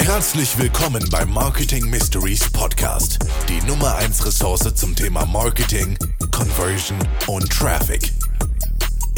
Herzlich willkommen beim Marketing Mysteries Podcast, die Nummer 1 Ressource zum Thema Marketing, Conversion und Traffic.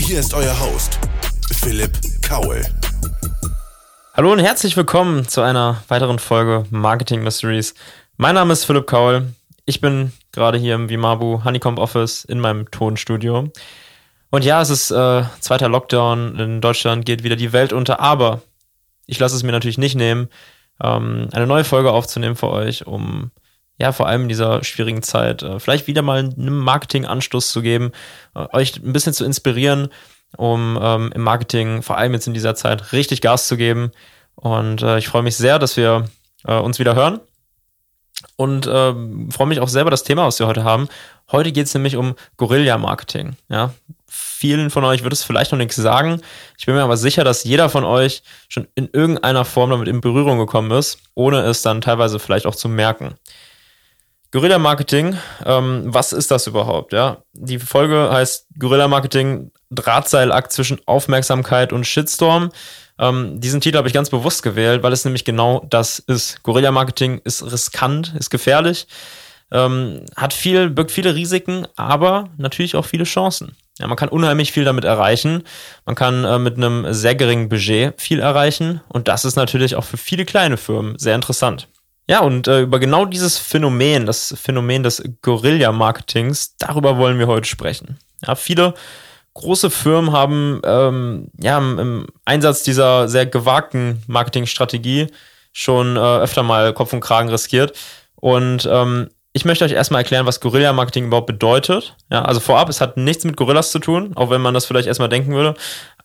Hier ist euer Host, Philipp Kaul. Hallo und herzlich willkommen zu einer weiteren Folge Marketing Mysteries. Mein Name ist Philipp Kaul. Ich bin gerade hier im Vimabu Honeycomb Office in meinem Tonstudio. Und ja, es ist äh, zweiter Lockdown. In Deutschland geht wieder die Welt unter. Aber ich lasse es mir natürlich nicht nehmen, ähm, eine neue Folge aufzunehmen für euch, um ja vor allem in dieser schwierigen Zeit äh, vielleicht wieder mal einen Marketing-Anstoß zu geben, äh, euch ein bisschen zu inspirieren, um ähm, im Marketing vor allem jetzt in dieser Zeit richtig Gas zu geben. Und äh, ich freue mich sehr, dass wir äh, uns wieder hören und ähm, freue mich auch selber das Thema, was wir heute haben. Heute geht es nämlich um Guerilla-Marketing. Ja, vielen von euch wird es vielleicht noch nichts sagen. Ich bin mir aber sicher, dass jeder von euch schon in irgendeiner Form damit in Berührung gekommen ist, ohne es dann teilweise vielleicht auch zu merken. Guerilla Marketing, ähm, was ist das überhaupt? Ja, die Folge heißt Guerilla Marketing Drahtseilakt zwischen Aufmerksamkeit und Shitstorm. Ähm, diesen Titel habe ich ganz bewusst gewählt, weil es nämlich genau das ist. Guerilla Marketing ist riskant, ist gefährlich, ähm, hat viel, birgt viele Risiken, aber natürlich auch viele Chancen. Ja, man kann unheimlich viel damit erreichen. Man kann äh, mit einem sehr geringen Budget viel erreichen. Und das ist natürlich auch für viele kleine Firmen sehr interessant. Ja, und äh, über genau dieses Phänomen, das Phänomen des Guerilla-Marketings, darüber wollen wir heute sprechen. Ja, viele große Firmen haben ähm, ja, im Einsatz dieser sehr gewagten Marketingstrategie schon äh, öfter mal Kopf und Kragen riskiert. Und ähm, ich möchte euch erstmal erklären, was Guerilla-Marketing überhaupt bedeutet. Ja, also vorab, es hat nichts mit Gorillas zu tun, auch wenn man das vielleicht erstmal denken würde.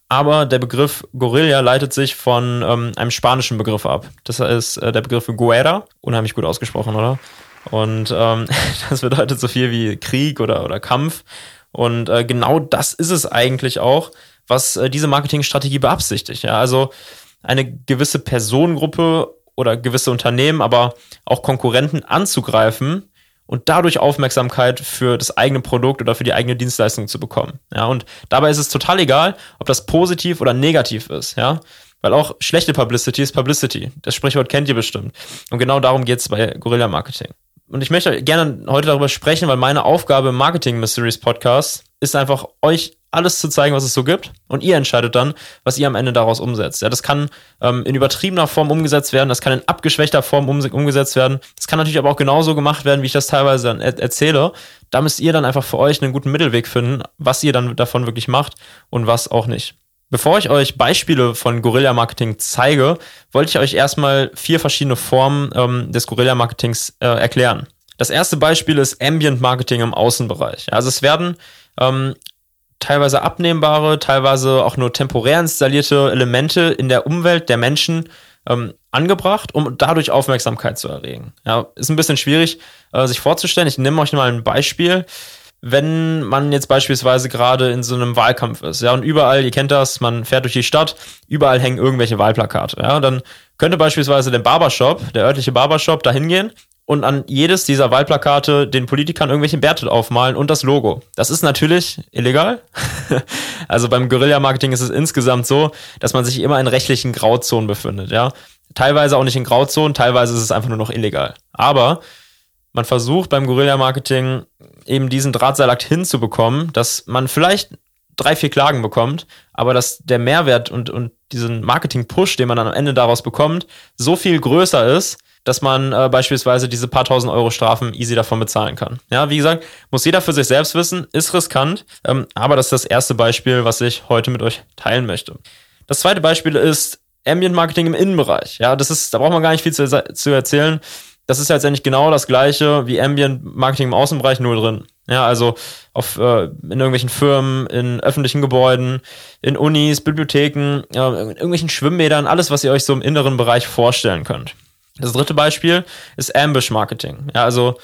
Aber der Begriff Guerilla leitet sich von ähm, einem spanischen Begriff ab. Das ist äh, der Begriff Guerra. Unheimlich gut ausgesprochen, oder? Und ähm, das bedeutet so viel wie Krieg oder, oder Kampf. Und äh, genau das ist es eigentlich auch, was äh, diese Marketingstrategie beabsichtigt. Ja, also eine gewisse Personengruppe oder gewisse Unternehmen, aber auch Konkurrenten anzugreifen und dadurch Aufmerksamkeit für das eigene Produkt oder für die eigene Dienstleistung zu bekommen. Ja, und dabei ist es total egal, ob das positiv oder negativ ist. Ja, weil auch schlechte Publicity ist Publicity. Das Sprichwort kennt ihr bestimmt. Und genau darum geht es bei Guerilla Marketing. Und ich möchte gerne heute darüber sprechen, weil meine Aufgabe im Marketing Mysteries Podcast ist einfach, euch alles zu zeigen, was es so gibt. Und ihr entscheidet dann, was ihr am Ende daraus umsetzt. Ja, das kann ähm, in übertriebener Form umgesetzt werden, das kann in abgeschwächter Form um, umgesetzt werden. Das kann natürlich aber auch genauso gemacht werden, wie ich das teilweise dann er erzähle. Da müsst ihr dann einfach für euch einen guten Mittelweg finden, was ihr dann davon wirklich macht und was auch nicht. Bevor ich euch Beispiele von Guerilla-Marketing zeige, wollte ich euch erstmal vier verschiedene Formen ähm, des Guerilla-Marketings äh, erklären. Das erste Beispiel ist Ambient Marketing im Außenbereich. Also es werden ähm, teilweise abnehmbare, teilweise auch nur temporär installierte Elemente in der Umwelt der Menschen ähm, angebracht, um dadurch Aufmerksamkeit zu erregen. Ja, ist ein bisschen schwierig, äh, sich vorzustellen. Ich nehme euch mal ein Beispiel wenn man jetzt beispielsweise gerade in so einem Wahlkampf ist, ja, und überall, ihr kennt das, man fährt durch die Stadt, überall hängen irgendwelche Wahlplakate, ja, dann könnte beispielsweise der Barbershop, der örtliche Barbershop, da hingehen und an jedes dieser Wahlplakate den Politikern irgendwelche Bärte aufmalen und das Logo. Das ist natürlich illegal. also beim Guerilla-Marketing ist es insgesamt so, dass man sich immer in rechtlichen Grauzonen befindet, ja. Teilweise auch nicht in Grauzonen, teilweise ist es einfach nur noch illegal. Aber man versucht beim Guerilla-Marketing eben diesen Drahtseilakt hinzubekommen, dass man vielleicht drei, vier Klagen bekommt, aber dass der Mehrwert und, und diesen Marketing-Push, den man dann am Ende daraus bekommt, so viel größer ist, dass man äh, beispielsweise diese paar tausend Euro Strafen easy davon bezahlen kann. Ja, wie gesagt, muss jeder für sich selbst wissen, ist riskant, ähm, aber das ist das erste Beispiel, was ich heute mit euch teilen möchte. Das zweite Beispiel ist Ambient Marketing im Innenbereich. Ja, das ist, da braucht man gar nicht viel zu, zu erzählen das ist letztendlich genau das gleiche wie Ambient Marketing im Außenbereich nur drin. Ja, also auf, äh, in irgendwelchen Firmen, in öffentlichen Gebäuden, in Unis, Bibliotheken, äh, in irgendwelchen Schwimmbädern, alles, was ihr euch so im inneren Bereich vorstellen könnt. Das dritte Beispiel ist Ambush Marketing. Ja, also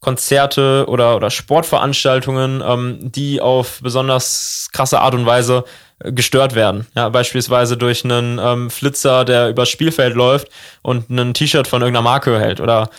Konzerte oder, oder Sportveranstaltungen, ähm, die auf besonders krasse Art und Weise gestört werden. Ja, beispielsweise durch einen ähm, Flitzer, der übers Spielfeld läuft und ein T-Shirt von irgendeiner Marke hält. Oder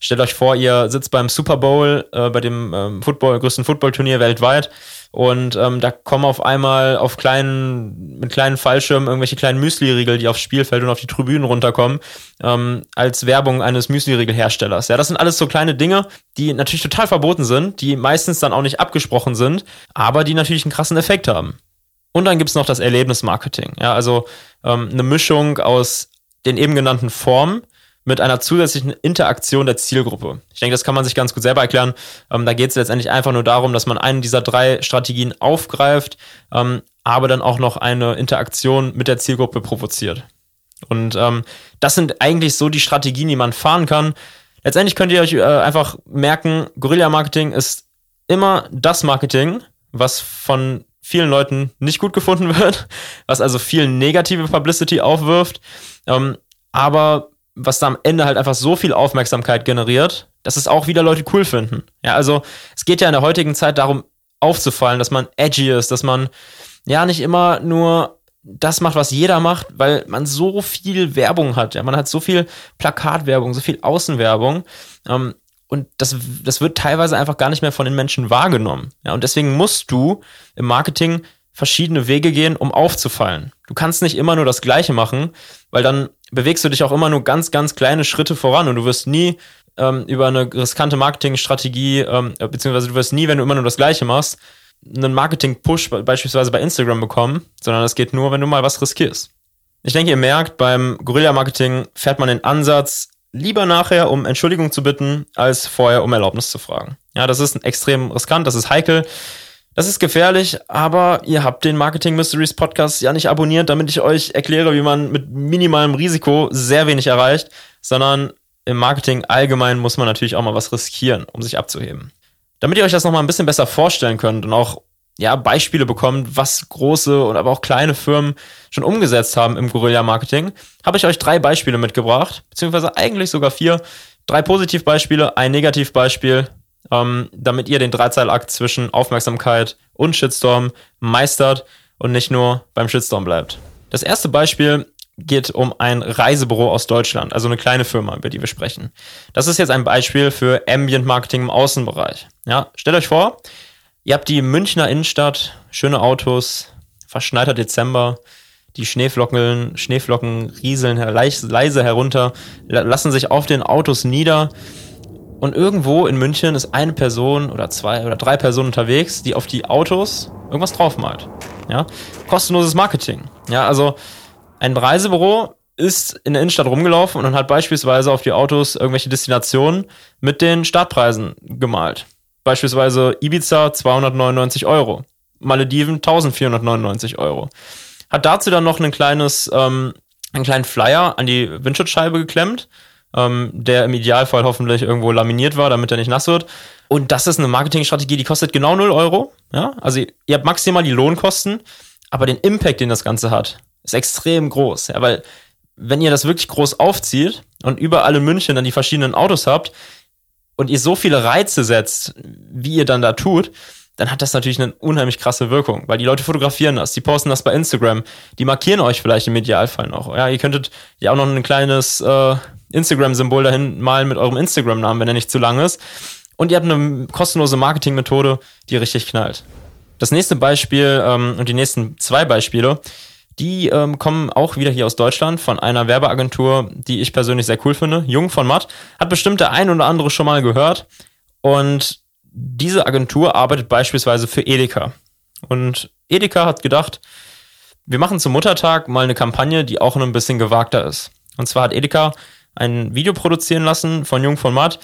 stellt euch vor, ihr sitzt beim Super Bowl, äh, bei dem ähm, Football, größten Footballturnier weltweit Und ähm, da kommen auf einmal auf kleinen, mit kleinen Fallschirmen irgendwelche kleinen Müsli-Riegel, die aufs Spielfeld und auf die Tribünen runterkommen, ähm, als Werbung eines Müsli-Riegel-Herstellers. Ja, das sind alles so kleine Dinge, die natürlich total verboten sind, die meistens dann auch nicht abgesprochen sind, aber die natürlich einen krassen Effekt haben. Und dann gibt's noch das Erlebnismarketing. Ja, also ähm, eine Mischung aus den eben genannten Formen mit einer zusätzlichen Interaktion der Zielgruppe. Ich denke, das kann man sich ganz gut selber erklären. Ähm, da geht es letztendlich einfach nur darum, dass man einen dieser drei Strategien aufgreift, ähm, aber dann auch noch eine Interaktion mit der Zielgruppe provoziert. Und ähm, das sind eigentlich so die Strategien, die man fahren kann. Letztendlich könnt ihr euch äh, einfach merken, Guerilla-Marketing ist immer das Marketing, was von vielen Leuten nicht gut gefunden wird, was also viel negative Publicity aufwirft. Ähm, aber was da am Ende halt einfach so viel Aufmerksamkeit generiert, dass es auch wieder Leute cool finden. Ja, also es geht ja in der heutigen Zeit darum, aufzufallen, dass man edgy ist, dass man ja nicht immer nur das macht, was jeder macht, weil man so viel Werbung hat. Ja, man hat so viel Plakatwerbung, so viel Außenwerbung. Ähm, und das, das wird teilweise einfach gar nicht mehr von den Menschen wahrgenommen. Ja, und deswegen musst du im Marketing verschiedene Wege gehen, um aufzufallen. Du kannst nicht immer nur das Gleiche machen, weil dann bewegst du dich auch immer nur ganz, ganz kleine Schritte voran und du wirst nie ähm, über eine riskante Marketingstrategie, ähm, beziehungsweise du wirst nie, wenn du immer nur das Gleiche machst, einen Marketing-Push beispielsweise bei Instagram bekommen, sondern das geht nur, wenn du mal was riskierst. Ich denke, ihr merkt, beim Guerilla-Marketing fährt man den Ansatz, lieber nachher um Entschuldigung zu bitten, als vorher um Erlaubnis zu fragen. Ja, das ist extrem riskant, das ist heikel. Das ist gefährlich, aber ihr habt den Marketing Mysteries Podcast ja nicht abonniert, damit ich euch erkläre, wie man mit minimalem Risiko sehr wenig erreicht, sondern im Marketing allgemein muss man natürlich auch mal was riskieren, um sich abzuheben. Damit ihr euch das nochmal ein bisschen besser vorstellen könnt und auch ja, Beispiele bekommt, was große und aber auch kleine Firmen schon umgesetzt haben im Guerilla-Marketing, habe ich euch drei Beispiele mitgebracht, beziehungsweise eigentlich sogar vier. Drei Positivbeispiele, ein Negativbeispiel ähm, damit ihr den Dreizeilakt zwischen Aufmerksamkeit und Shitstorm meistert und nicht nur beim Shitstorm bleibt. Das erste Beispiel geht um ein Reisebüro aus Deutschland, also eine kleine Firma, über die wir sprechen. Das ist jetzt ein Beispiel für Ambient Marketing im Außenbereich. Ja, stellt euch vor, ihr habt die Münchner Innenstadt, schöne Autos, verschneiter Dezember, die Schneeflocken, Schneeflocken rieseln leise herunter, lassen sich auf den Autos nieder und irgendwo in München ist eine Person oder zwei oder drei Personen unterwegs, die auf die Autos irgendwas draufmalt. Ja? Kostenloses Marketing. Ja, also ein Reisebüro ist in der Innenstadt rumgelaufen und hat beispielsweise auf die Autos irgendwelche Destinationen mit den Startpreisen gemalt. Beispielsweise Ibiza 299 Euro, Malediven 1499 Euro. Hat dazu dann noch ein kleines, ähm, einen kleinen Flyer an die Windschutzscheibe geklemmt ähm, der im Idealfall hoffentlich irgendwo laminiert war, damit er nicht nass wird. Und das ist eine Marketingstrategie, die kostet genau 0 Euro. Ja? Also ihr habt maximal die Lohnkosten, aber den Impact, den das Ganze hat, ist extrem groß. Ja? Weil wenn ihr das wirklich groß aufzieht und überall in München dann die verschiedenen Autos habt und ihr so viele Reize setzt, wie ihr dann da tut, dann hat das natürlich eine unheimlich krasse Wirkung, weil die Leute fotografieren das, die posten das bei Instagram, die markieren euch vielleicht im Idealfall noch. Ja, ihr könntet ja auch noch ein kleines äh, Instagram-Symbol dahin malen mit eurem Instagram-Namen, wenn er nicht zu lang ist. Und ihr habt eine kostenlose Marketing-Methode, die richtig knallt. Das nächste Beispiel ähm, und die nächsten zwei Beispiele, die ähm, kommen auch wieder hier aus Deutschland von einer Werbeagentur, die ich persönlich sehr cool finde. Jung von Matt. Hat bestimmt der ein oder andere schon mal gehört. Und diese Agentur arbeitet beispielsweise für Edeka. Und Edeka hat gedacht, wir machen zum Muttertag mal eine Kampagne, die auch ein bisschen gewagter ist. Und zwar hat Edeka ein Video produzieren lassen von Jung von Matt,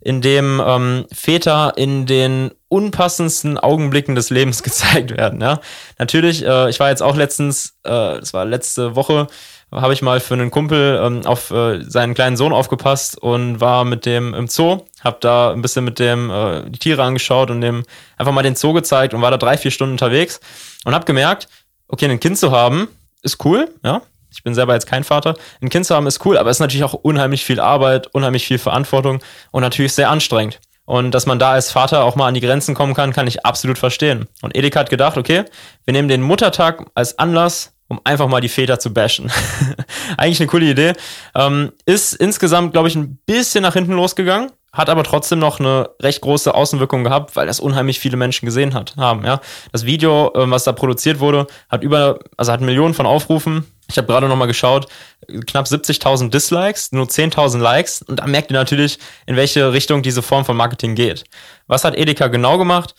in dem ähm, Väter in den unpassendsten Augenblicken des Lebens gezeigt werden. Ja? Natürlich, äh, ich war jetzt auch letztens, äh, das war letzte Woche, habe ich mal für einen Kumpel ähm, auf äh, seinen kleinen Sohn aufgepasst und war mit dem im Zoo, habe da ein bisschen mit dem äh, die Tiere angeschaut und dem einfach mal den Zoo gezeigt und war da drei, vier Stunden unterwegs und habe gemerkt, okay, ein Kind zu haben ist cool, ja, ich bin selber jetzt kein Vater. Ein Kind zu haben ist cool, aber es ist natürlich auch unheimlich viel Arbeit, unheimlich viel Verantwortung und natürlich sehr anstrengend. Und dass man da als Vater auch mal an die Grenzen kommen kann, kann ich absolut verstehen. Und Edeka hat gedacht, okay, wir nehmen den Muttertag als Anlass, um einfach mal die Väter zu bashen. Eigentlich eine coole Idee. Ähm, ist insgesamt, glaube ich, ein bisschen nach hinten losgegangen. hat aber trotzdem noch eine recht große Außenwirkung gehabt, weil das unheimlich viele Menschen gesehen hat, haben, ja. Das Video, äh, was da produziert wurde, hat über, also hat Millionen von Aufrufen. Ich habe gerade nochmal geschaut, knapp 70.000 Dislikes, nur 10.000 Likes. Und da merkt ihr natürlich, in welche Richtung diese Form von Marketing geht. Was hat Edeka genau gemacht?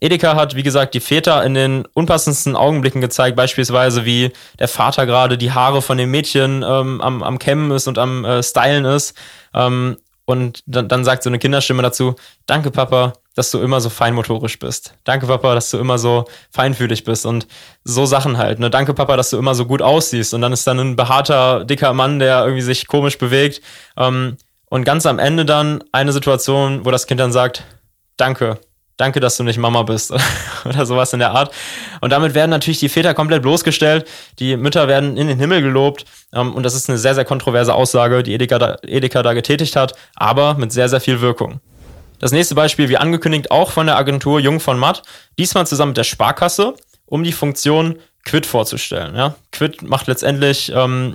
Edeka hat, wie gesagt, die Väter in den unpassendsten Augenblicken gezeigt, beispielsweise wie der Vater gerade die Haare von dem Mädchen ähm, am, am Kämmen ist und am äh, Stylen ist. Ähm, und dann, dann sagt so eine Kinderstimme dazu, danke Papa, dass du immer so feinmotorisch bist. Danke Papa, dass du immer so feinfühlig bist und so Sachen halt. Ne? Danke Papa, dass du immer so gut aussiehst. Und dann ist dann ein behaarter, dicker Mann, der irgendwie sich komisch bewegt. Ähm, und ganz am Ende dann eine Situation, wo das Kind dann sagt, danke, danke, dass du nicht Mama bist oder sowas in der Art. Und damit werden natürlich die Väter komplett bloßgestellt, die Mütter werden in den Himmel gelobt ähm, und das ist eine sehr, sehr kontroverse Aussage, die Edeka da, Edeka da getätigt hat, aber mit sehr, sehr viel Wirkung. Das nächste Beispiel, wie angekündigt, auch von der Agentur Jung von Matt, diesmal zusammen mit der Sparkasse, um die Funktion Quid vorzustellen. Ja? Quid macht letztendlich ähm,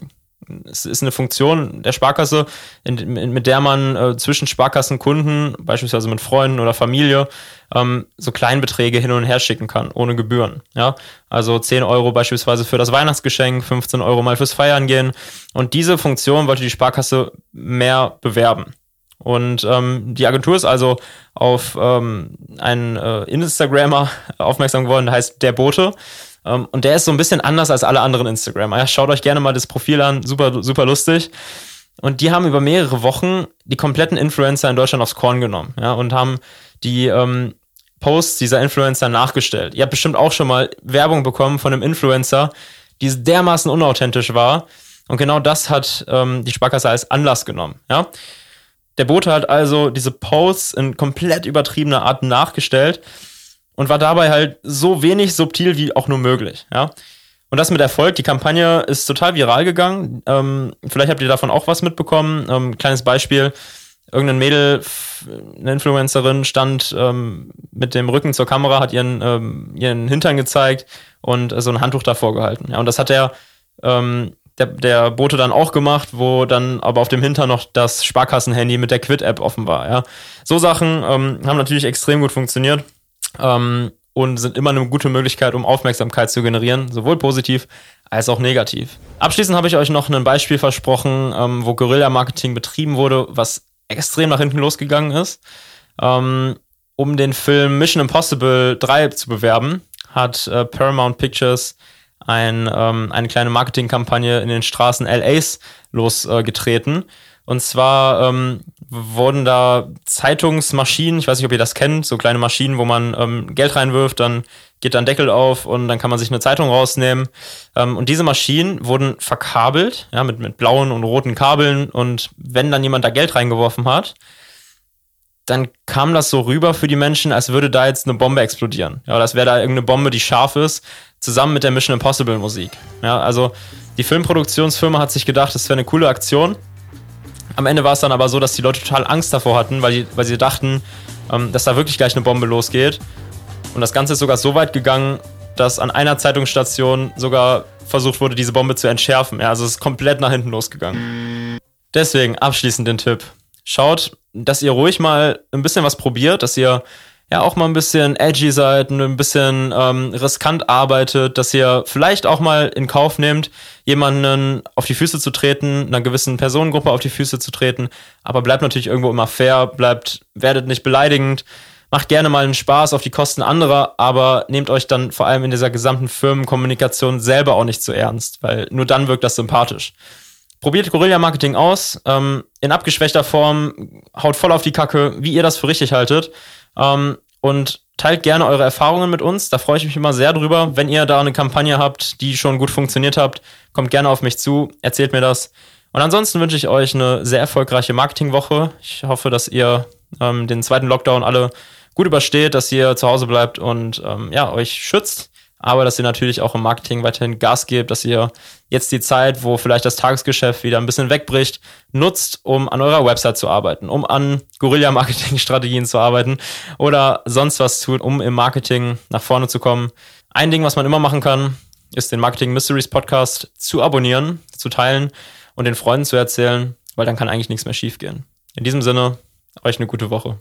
es ist eine Funktion der Sparkasse, in, in, mit der man äh, zwischen Sparkassenkunden, beispielsweise mit Freunden oder Familie, ähm, so Kleinbeträge hin und her schicken kann, ohne Gebühren. Ja? Also 10 Euro beispielsweise für das Weihnachtsgeschenk, 15 Euro mal fürs Feiern gehen. Und diese Funktion wollte die Sparkasse mehr bewerben. Und ähm, die Agentur ist also auf ähm, einen äh, Instagrammer aufmerksam geworden, der heißt Der Bote. Ähm, und der ist so ein bisschen anders als alle anderen Instagramer. Ja, schaut euch gerne mal das Profil an, super, super lustig. Und die haben über mehrere Wochen die kompletten Influencer in Deutschland aufs Korn genommen, ja, und haben die ähm, Posts dieser Influencer nachgestellt. Ihr habt bestimmt auch schon mal Werbung bekommen von einem Influencer, die dermaßen unauthentisch war. Und genau das hat ähm, die Sparkasse als Anlass genommen, ja. Der Bote hat also diese Posts in komplett übertriebener Art nachgestellt und war dabei halt so wenig subtil wie auch nur möglich, ja. Und das mit Erfolg. Die Kampagne ist total viral gegangen. Ähm, vielleicht habt ihr davon auch was mitbekommen. Ähm, kleines Beispiel. Irgendein Mädel, eine Influencerin, stand ähm, mit dem Rücken zur Kamera, hat ihren, ähm, ihren Hintern gezeigt und so ein Handtuch davor gehalten. Ja, und das hat der, ähm, der, der Bote dann auch gemacht, wo dann aber auf dem Hintern noch das Sparkassenhandy mit der Quid-App offen war. Ja. So Sachen ähm, haben natürlich extrem gut funktioniert ähm, und sind immer eine gute Möglichkeit, um Aufmerksamkeit zu generieren, sowohl positiv als auch negativ. Abschließend habe ich euch noch ein Beispiel versprochen, ähm, wo Guerilla-Marketing betrieben wurde, was extrem nach hinten losgegangen ist. Ähm, um den Film Mission Impossible 3 zu bewerben, hat äh, Paramount Pictures ein, ähm, eine kleine Marketingkampagne in den Straßen LAs losgetreten. Äh, und zwar ähm, wurden da Zeitungsmaschinen, ich weiß nicht, ob ihr das kennt, so kleine Maschinen, wo man ähm, Geld reinwirft, dann geht dann Deckel auf und dann kann man sich eine Zeitung rausnehmen. Ähm, und diese Maschinen wurden verkabelt, ja, mit, mit blauen und roten Kabeln. Und wenn dann jemand da Geld reingeworfen hat, dann kam das so rüber für die Menschen, als würde da jetzt eine Bombe explodieren. Ja, das wäre da irgendeine Bombe, die scharf ist, zusammen mit der Mission Impossible Musik. Ja, also die Filmproduktionsfirma hat sich gedacht, das wäre eine coole Aktion am Ende war es dann aber so, dass die Leute total Angst davor hatten, weil, die, weil sie dachten, ähm, dass da wirklich gleich eine Bombe losgeht. Und das Ganze ist sogar so weit gegangen, dass an einer Zeitungsstation sogar versucht wurde, diese Bombe zu entschärfen. Ja, also es ist komplett nach hinten losgegangen. Deswegen abschließend den Tipp. Schaut, dass ihr ruhig mal ein bisschen was probiert, dass ihr ja auch mal ein bisschen edgy seid, ein bisschen ähm, riskant arbeitet, dass ihr vielleicht auch mal in Kauf nehmt, jemanden auf die Füße zu treten, einer gewissen Personengruppe auf die Füße zu treten, aber bleibt natürlich irgendwo immer fair, bleibt, werdet nicht beleidigend, macht gerne mal einen Spaß auf die Kosten anderer, aber nehmt euch dann vor allem in dieser gesamten Firmenkommunikation selber auch nicht zu ernst, weil nur dann wirkt das sympathisch. Probiert Guerilla-Marketing aus, ähm, in abgeschwächter Form, haut voll auf die Kacke, wie ihr das für richtig haltet. Ähm, und teilt gerne eure Erfahrungen mit uns. Da freue ich mich immer sehr drüber. Wenn ihr da eine Kampagne habt, die schon gut funktioniert habt, kommt gerne auf mich zu, erzählt mir das. Und ansonsten wünsche ich euch eine sehr erfolgreiche Marketingwoche. Ich hoffe, dass ihr ähm, den zweiten Lockdown alle gut übersteht, dass ihr zu Hause bleibt und ähm, ja, euch schützt aber dass ihr natürlich auch im Marketing weiterhin Gas gebt, dass ihr jetzt die Zeit, wo vielleicht das Tagesgeschäft wieder ein bisschen wegbricht, nutzt, um an eurer Website zu arbeiten, um an Guerilla-Marketing-Strategien zu arbeiten oder sonst was tun, um im Marketing nach vorne zu kommen. Ein Ding, was man immer machen kann, ist den Marketing Mysteries Podcast zu abonnieren, zu teilen und den Freunden zu erzählen, weil dann kann eigentlich nichts mehr schiefgehen. In diesem Sinne, euch eine gute Woche.